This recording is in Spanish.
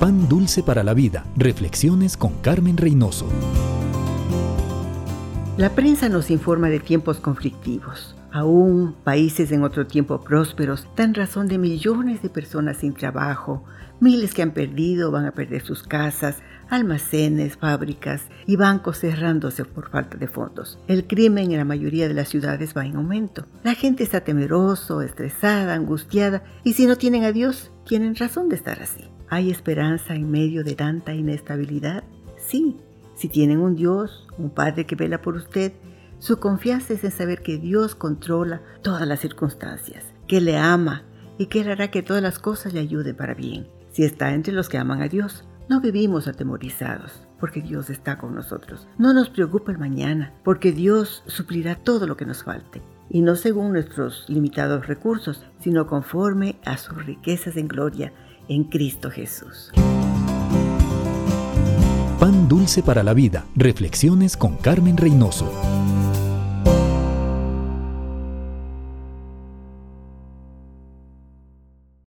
Pan Dulce para la Vida. Reflexiones con Carmen Reynoso. La prensa nos informa de tiempos conflictivos. Aún países en otro tiempo prósperos dan razón de millones de personas sin trabajo, miles que han perdido van a perder sus casas, almacenes, fábricas y bancos cerrándose por falta de fondos. El crimen en la mayoría de las ciudades va en aumento. La gente está temeroso, estresada, angustiada y si no tienen a Dios, tienen razón de estar así. ¿Hay esperanza en medio de tanta inestabilidad? Sí, si tienen un Dios, un Padre que vela por usted, su confianza es en saber que Dios controla todas las circunstancias, que le ama y que hará que todas las cosas le ayuden para bien. Si está entre los que aman a Dios, no vivimos atemorizados, porque Dios está con nosotros. No nos preocupa el mañana, porque Dios suplirá todo lo que nos falte, y no según nuestros limitados recursos, sino conforme a sus riquezas en gloria en Cristo Jesús. Pan dulce para la vida. Reflexiones con Carmen Reynoso.